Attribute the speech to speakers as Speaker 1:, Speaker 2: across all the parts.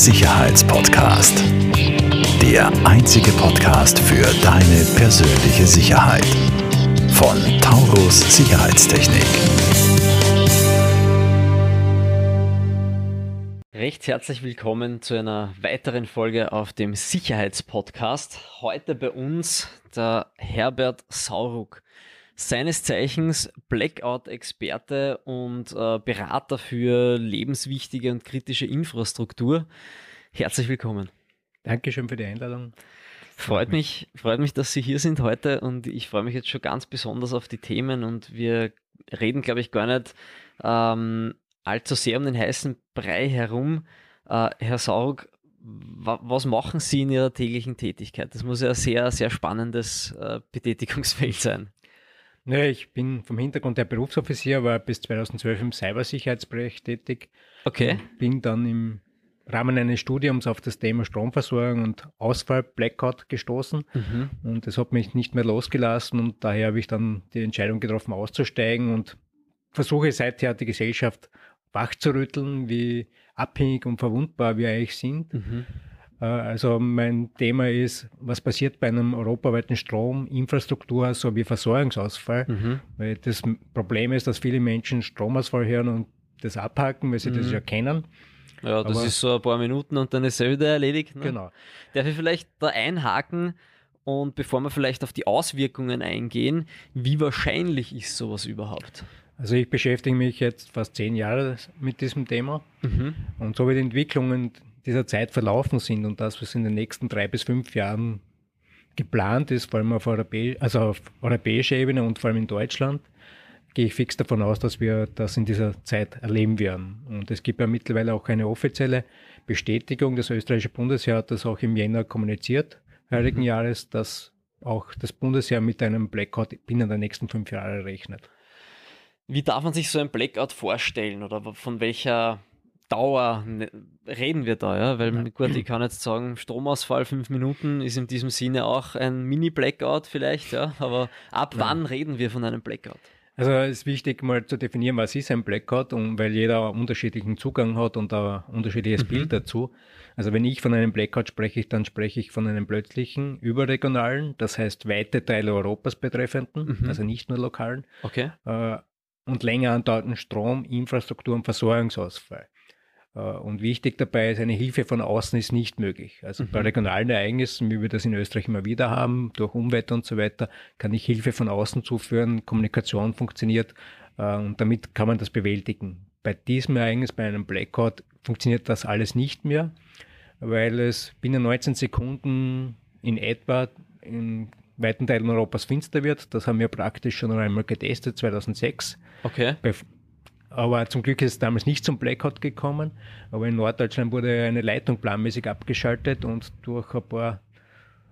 Speaker 1: Sicherheitspodcast. Der einzige Podcast für deine persönliche Sicherheit. Von Taurus Sicherheitstechnik.
Speaker 2: Recht herzlich willkommen zu einer weiteren Folge auf dem Sicherheitspodcast. Heute bei uns der Herbert Sauruck seines Zeichens Blackout-Experte und äh, Berater für lebenswichtige und kritische Infrastruktur. Herzlich willkommen.
Speaker 3: Dankeschön für die Einladung.
Speaker 2: Freut mich, freut mich, dass Sie hier sind heute und ich freue mich jetzt schon ganz besonders auf die Themen und wir reden, glaube ich, gar nicht ähm, allzu sehr um den heißen Brei herum. Äh, Herr Saug, was machen Sie in Ihrer täglichen Tätigkeit? Das muss ja ein sehr, sehr spannendes äh, Betätigungsfeld sein.
Speaker 3: Ja, ich bin vom Hintergrund der Berufsoffizier, war bis 2012 im Cybersicherheitsbereich tätig.
Speaker 2: Okay.
Speaker 3: Bin dann im Rahmen eines Studiums auf das Thema Stromversorgung und Ausfall Blackout gestoßen mhm. und das hat mich nicht mehr losgelassen und daher habe ich dann die Entscheidung getroffen auszusteigen und versuche seither die Gesellschaft wachzurütteln, wie abhängig und verwundbar wir eigentlich sind. Mhm. Äh, also mein Thema ist, was passiert bei einem europaweiten Strominfrastruktur sowie Versorgungsausfall? Mhm. Weil das Problem ist, dass viele Menschen Stromausfall hören und das abhaken, weil sie mhm. das ja kennen.
Speaker 2: Ja, das Aber, ist so ein paar Minuten und dann ist es wieder erledigt. Ne?
Speaker 3: Genau.
Speaker 2: Darf ich vielleicht da einhaken und bevor wir vielleicht auf die Auswirkungen eingehen, wie wahrscheinlich ist sowas überhaupt?
Speaker 3: Also ich beschäftige mich jetzt fast zehn Jahre mit diesem Thema mhm. und so wie die Entwicklungen dieser Zeit verlaufen sind und das, was in den nächsten drei bis fünf Jahren geplant ist, vor allem auf, Europä also auf europäischer Ebene und vor allem in Deutschland, gehe ich fix davon aus, dass wir das in dieser Zeit erleben werden. Und es gibt ja mittlerweile auch eine offizielle Bestätigung. Das österreichische Bundesheer hat das auch im Jänner kommuniziert, heurigen mhm. Jahres, dass auch das Bundesheer mit einem Blackout binnen der nächsten fünf Jahre rechnet.
Speaker 2: Wie darf man sich so ein Blackout vorstellen oder von welcher Dauer ne, reden wir da, ja? Weil gut, ich kann jetzt sagen, Stromausfall fünf Minuten ist in diesem Sinne auch ein Mini-Blackout vielleicht, ja. Aber ab ja. wann reden wir von einem Blackout?
Speaker 3: Also es ist wichtig mal zu definieren, was ist ein Blackout und weil jeder unterschiedlichen Zugang hat und ein unterschiedliches mhm. Bild dazu. Also wenn ich von einem Blackout spreche, dann spreche ich von einem plötzlichen, überregionalen, das heißt weite Teile Europas betreffenden, mhm. also nicht nur lokalen.
Speaker 2: Okay.
Speaker 3: Äh, und länger andauernden Strom, Infrastruktur und Versorgungsausfall. Äh, und wichtig dabei ist, eine Hilfe von außen ist nicht möglich. Also mhm. bei regionalen Ereignissen, wie wir das in Österreich immer wieder haben, durch Umwelt und so weiter, kann ich Hilfe von außen zuführen, Kommunikation funktioniert äh, und damit kann man das bewältigen. Bei diesem Ereignis, bei einem Blackout, funktioniert das alles nicht mehr, weil es binnen 19 Sekunden in etwa in weiten Teilen Europas finster wird. Das haben wir praktisch schon einmal getestet, 2006.
Speaker 2: Okay.
Speaker 3: Bei aber zum Glück ist es damals nicht zum Blackout gekommen. Aber in Norddeutschland wurde eine Leitung planmäßig abgeschaltet und durch ein paar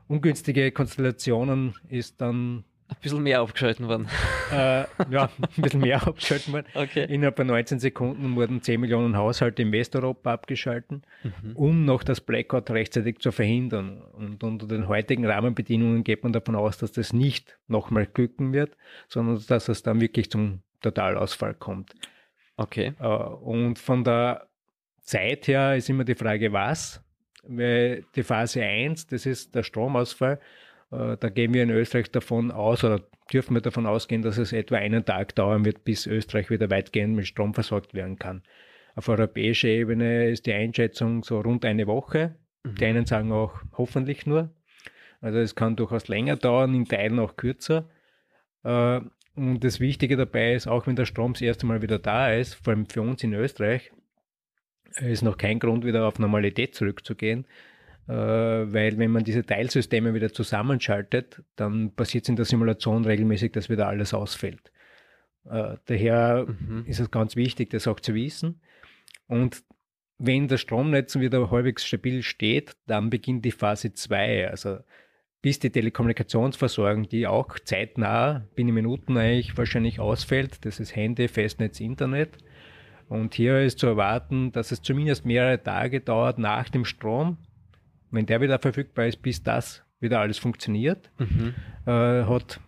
Speaker 3: ungünstige Konstellationen ist dann
Speaker 2: ein bisschen mehr abgeschalten worden.
Speaker 3: Äh, ja, ein bisschen mehr abgeschalten worden.
Speaker 2: Okay.
Speaker 3: Innerhalb von 19 Sekunden wurden 10 Millionen Haushalte in Westeuropa abgeschalten, mhm. um noch das Blackout rechtzeitig zu verhindern. Und unter den heutigen Rahmenbedingungen geht man davon aus, dass das nicht nochmal glücken wird, sondern dass es dann wirklich zum Totalausfall kommt.
Speaker 2: Okay.
Speaker 3: Äh, und von der Zeit her ist immer die Frage, was? Weil die Phase 1, das ist der Stromausfall, äh, da gehen wir in Österreich davon aus oder dürfen wir davon ausgehen, dass es etwa einen Tag dauern wird, bis Österreich wieder weitgehend mit Strom versorgt werden kann. Auf europäischer Ebene ist die Einschätzung so rund eine Woche. Mhm. Die einen sagen auch hoffentlich nur. Also es kann durchaus länger dauern, in Teilen auch kürzer. Äh, und das Wichtige dabei ist, auch wenn der Strom das erste Mal wieder da ist, vor allem für uns in Österreich, ist noch kein Grund, wieder auf Normalität zurückzugehen, äh, weil wenn man diese Teilsysteme wieder zusammenschaltet, dann passiert es in der Simulation regelmäßig, dass wieder alles ausfällt. Äh, daher mhm. ist es ganz wichtig, das auch zu wissen. Und wenn das Stromnetz wieder halbwegs stabil steht, dann beginnt die Phase 2. Also bis die Telekommunikationsversorgung, die auch zeitnah, binnen Minuten eigentlich wahrscheinlich ausfällt. Das ist Handy, Festnetz, Internet. Und hier ist zu erwarten, dass es zumindest mehrere Tage dauert nach dem Strom, wenn der wieder verfügbar ist, bis das wieder alles funktioniert. Mhm. Äh, hat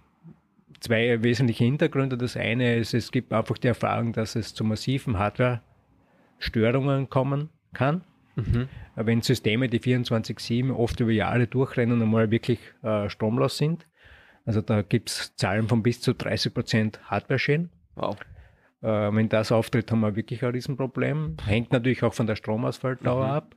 Speaker 3: zwei wesentliche Hintergründe. Das eine ist, es gibt einfach die Erfahrung, dass es zu massiven Hardware-Störungen kommen kann. Mhm. Wenn Systeme, die 24-7 oft über Jahre durchrennen, einmal wirklich äh, stromlos sind. Also da gibt es Zahlen von bis zu 30 Prozent Hardware-Schäden. Wow. Äh, wenn das auftritt, haben wir wirklich ein Riesenproblem. Hängt natürlich auch von der Stromausfalldauer mhm. ab.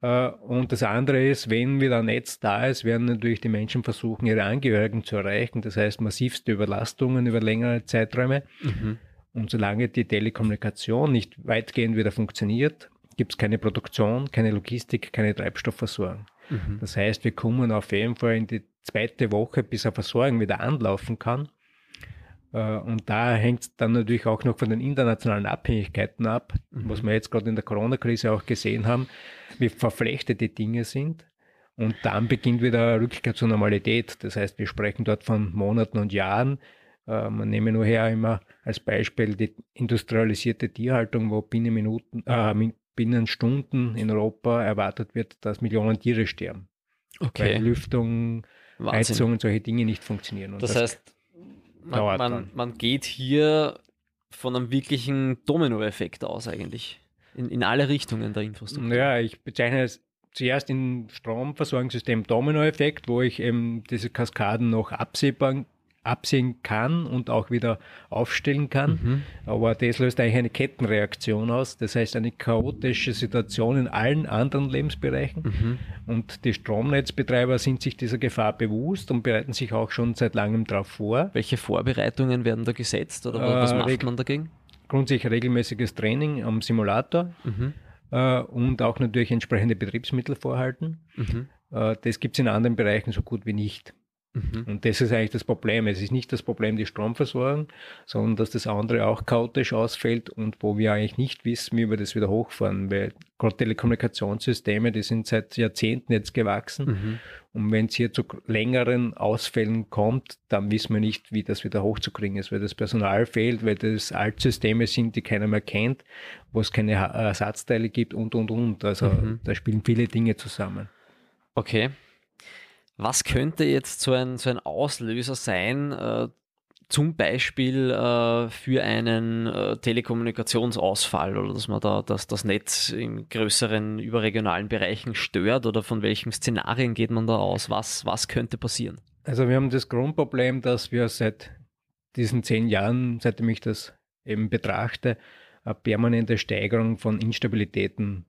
Speaker 3: Äh, und das andere ist, wenn wieder ein Netz da ist, werden natürlich die Menschen versuchen, ihre Angehörigen zu erreichen. Das heißt, massivste Überlastungen über längere Zeiträume. Mhm. Und solange die Telekommunikation nicht weitgehend wieder funktioniert, gibt es keine Produktion, keine Logistik, keine Treibstoffversorgung. Mhm. Das heißt, wir kommen auf jeden Fall in die zweite Woche, bis eine Versorgung wieder anlaufen kann. Äh, und da hängt es dann natürlich auch noch von den internationalen Abhängigkeiten ab, mhm. was wir jetzt gerade in der Corona-Krise auch gesehen haben, wie verflechtet die Dinge sind. Und dann beginnt wieder Rückkehr zur Normalität. Das heißt, wir sprechen dort von Monaten und Jahren. Äh, man nehme nur her immer als Beispiel die industrialisierte Tierhaltung, wo binnen Minuten, äh, binnen Stunden in Europa erwartet wird, dass Millionen Tiere sterben. Okay. Weil Lüftung, Wahnsinn. Heizung und solche Dinge nicht funktionieren. Und
Speaker 2: das, das heißt, man, man, man, geht hier von einem wirklichen Dominoeffekt aus eigentlich. In, in alle Richtungen der Infrastruktur.
Speaker 3: Ja, ich bezeichne es zuerst im Stromversorgungssystem Dominoeffekt, wo ich eben diese Kaskaden noch absehbar absehen kann und auch wieder aufstellen kann. Mhm. Aber das löst eigentlich eine Kettenreaktion aus. Das heißt, eine chaotische Situation in allen anderen Lebensbereichen. Mhm. Und die Stromnetzbetreiber sind sich dieser Gefahr bewusst und bereiten sich auch schon seit langem darauf vor.
Speaker 2: Welche Vorbereitungen werden da gesetzt oder was äh, macht man dagegen?
Speaker 3: Grundsätzlich regelmäßiges Training am Simulator. Mhm. Uh, und auch natürlich entsprechende Betriebsmittel vorhalten. Mhm. Uh, das gibt es in anderen Bereichen so gut wie nicht. Mhm. Und das ist eigentlich das Problem. Es ist nicht das Problem die Stromversorgung, sondern dass das andere auch chaotisch ausfällt und wo wir eigentlich nicht wissen, wie wir das wieder hochfahren. Weil gerade Telekommunikationssysteme, die sind seit Jahrzehnten jetzt gewachsen. Mhm. Und wenn es hier zu längeren Ausfällen kommt, dann wissen wir nicht, wie das wieder hochzukriegen ist, weil das Personal fehlt, weil das Altsysteme sind, die keiner mehr kennt, wo es keine Ersatzteile gibt und, und, und. Also mhm. da spielen viele Dinge zusammen.
Speaker 2: Okay. Was könnte jetzt so ein, so ein Auslöser sein, äh, zum Beispiel äh, für einen äh, Telekommunikationsausfall oder dass man da dass das Netz in größeren überregionalen Bereichen stört oder von welchen Szenarien geht man da aus? Was, was könnte passieren?
Speaker 3: Also wir haben das Grundproblem, dass wir seit diesen zehn Jahren, seitdem ich das eben betrachte, eine permanente Steigerung von Instabilitäten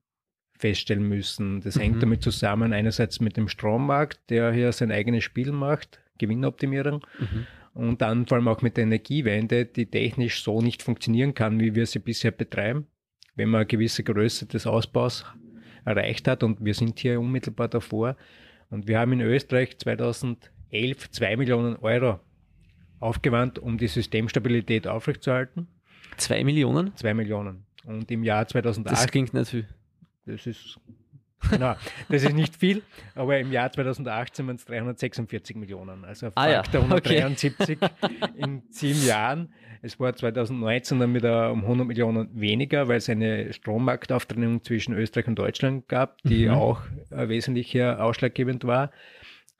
Speaker 3: feststellen müssen. Das mhm. hängt damit zusammen, einerseits mit dem Strommarkt, der hier sein eigenes Spiel macht, Gewinnoptimierung, mhm. und dann vor allem auch mit der Energiewende, die technisch so nicht funktionieren kann, wie wir sie bisher betreiben. Wenn man eine gewisse Größe des Ausbaus erreicht hat, und wir sind hier unmittelbar davor, und wir haben in Österreich 2011 2 Millionen Euro aufgewandt, um die Systemstabilität aufrechtzuerhalten.
Speaker 2: Zwei Millionen?
Speaker 3: Zwei Millionen. Und im Jahr 2008.
Speaker 2: Das klingt nicht viel.
Speaker 3: Das ist, na, das ist nicht viel, aber im Jahr 2018 waren es 346 Millionen. Also
Speaker 2: ah,
Speaker 3: Faktor ja. okay. 173 in sieben Jahren. Es war 2019 dann wieder um 100 Millionen weniger, weil es eine Strommarktauftrennung zwischen Österreich und Deutschland gab, die mhm. auch äh, wesentlich ausschlaggebend war.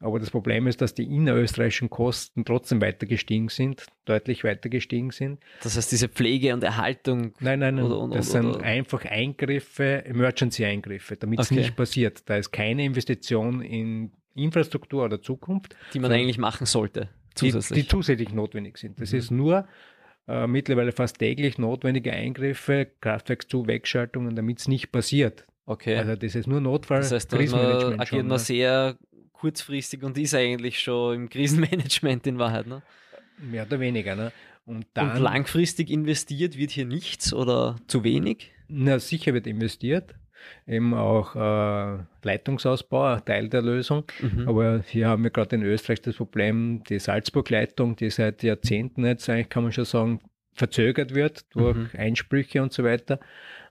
Speaker 3: Aber das Problem ist, dass die innerösterreichischen Kosten trotzdem weiter gestiegen sind, deutlich weiter gestiegen sind.
Speaker 2: Das heißt, diese Pflege und Erhaltung.
Speaker 3: Nein, nein, nein. Oder, oder, das sind oder, einfach Eingriffe, Emergency-Eingriffe, damit es okay. nicht passiert. Da ist keine Investition in Infrastruktur oder Zukunft.
Speaker 2: Die man eigentlich machen sollte,
Speaker 3: zusätzlich. Die, die zusätzlich notwendig sind. Das mhm. ist nur äh, mittlerweile fast täglich notwendige Eingriffe, Kraftwerkszu, Wegschaltungen, damit es nicht passiert.
Speaker 2: Okay.
Speaker 3: Also das ist nur Notfall.
Speaker 2: Das heißt, man agiert man sehr kurzfristig und ist eigentlich schon im Krisenmanagement in Wahrheit. Ne?
Speaker 3: Mehr oder weniger. Ne?
Speaker 2: Und, dann, und langfristig investiert wird hier nichts oder zu wenig?
Speaker 3: Na, sicher wird investiert. Eben auch äh, Leitungsausbau, Teil der Lösung. Mhm. Aber hier haben wir gerade in Österreich das Problem, die Salzburg-Leitung, die seit Jahrzehnten jetzt eigentlich, kann man schon sagen, verzögert wird durch mhm. Einsprüche und so weiter.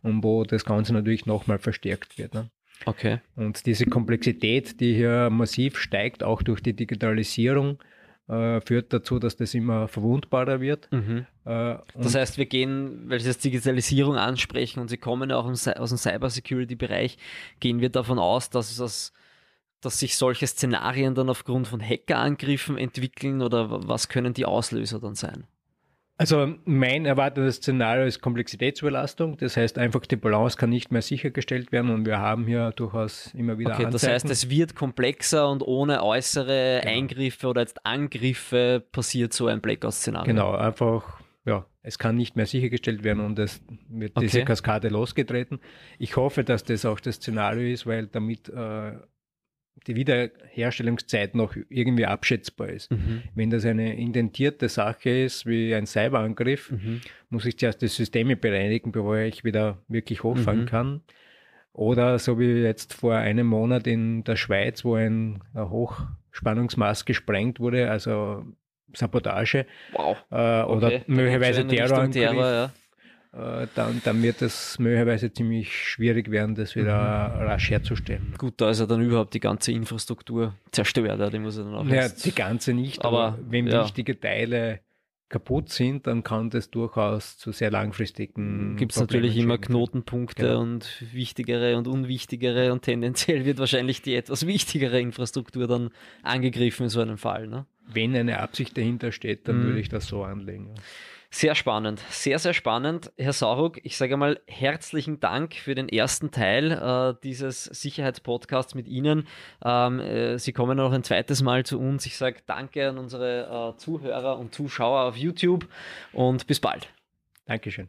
Speaker 3: Und wo das Ganze natürlich nochmal verstärkt wird. Ne?
Speaker 2: Okay.
Speaker 3: Und diese Komplexität, die hier massiv steigt, auch durch die Digitalisierung, äh, führt dazu, dass das immer verwundbarer wird. Mhm.
Speaker 2: Äh, das heißt, wir gehen, weil Sie jetzt Digitalisierung ansprechen und Sie kommen auch aus dem Cybersecurity-Bereich, gehen wir davon aus, dass das dass sich solche Szenarien dann aufgrund von Hackerangriffen entwickeln oder was können die Auslöser dann sein?
Speaker 3: Also mein erwartetes Szenario ist Komplexitätsüberlastung. Das heißt einfach, die Balance kann nicht mehr sichergestellt werden und wir haben hier durchaus immer wieder
Speaker 2: Okay, das heißt, es wird komplexer und ohne äußere
Speaker 3: Genau.
Speaker 2: Eingriffe oder jetzt Angriffe passiert so ein Blackout-Szenario.
Speaker 3: Genau, einfach, ja, es kann nicht mehr sichergestellt werden und es wird diese
Speaker 2: Okay.
Speaker 3: Kaskade losgetreten. Ich hoffe, dass das auch das Szenario ist, weil damit äh, die Wiederherstellungszeit noch irgendwie abschätzbar ist.
Speaker 2: Mhm.
Speaker 3: Wenn das eine indentierte Sache ist, wie ein Cyberangriff,
Speaker 2: Mhm.
Speaker 3: muss ich zuerst die Systeme bereinigen, bevor ich wieder wirklich hochfahren
Speaker 2: Mhm.
Speaker 3: kann. Oder so wie jetzt vor einem Monat in der Schweiz, wo ein, Hochspannungsmaß gesprengt wurde, also Sabotage
Speaker 2: Wow.
Speaker 3: äh, oder
Speaker 2: Okay,
Speaker 3: möglicherweise Terrorangriff,
Speaker 2: Terror, ja.
Speaker 3: Äh, dann, dann wird es möglicherweise ziemlich schwierig werden, das wieder
Speaker 2: Mhm.
Speaker 3: rasch herzustellen.
Speaker 2: Gut, da ist ja dann überhaupt die ganze Infrastruktur zerstört, ja, die muss ja dann auch
Speaker 3: Ja,
Speaker 2: erst-
Speaker 3: die ganze nicht, aber,
Speaker 2: aber,
Speaker 3: wenn
Speaker 2: ja.
Speaker 3: wichtige Teile kaputt sind, dann kann das durchaus zu sehr langfristigen
Speaker 2: gibt es natürlich immer. Knotenpunkte
Speaker 3: Genau.
Speaker 2: und wichtigere und unwichtigere und tendenziell wird wahrscheinlich die etwas wichtigere Infrastruktur dann angegriffen in so einem Fall. Ne?
Speaker 3: Wenn eine Absicht dahinter steht, dann
Speaker 2: Mhm.
Speaker 3: würde ich das so anlegen. ja.
Speaker 2: Sehr spannend, sehr, sehr spannend. Herr Sauruck, ich sage mal herzlichen Dank für den ersten Teil äh, dieses Sicherheitspodcasts mit Ihnen. Ähm, äh, Sie kommen noch ein zweites Mal zu uns. Ich sage danke an unsere äh, Zuhörer und Zuschauer auf YouTube und bis bald.
Speaker 3: Dankeschön.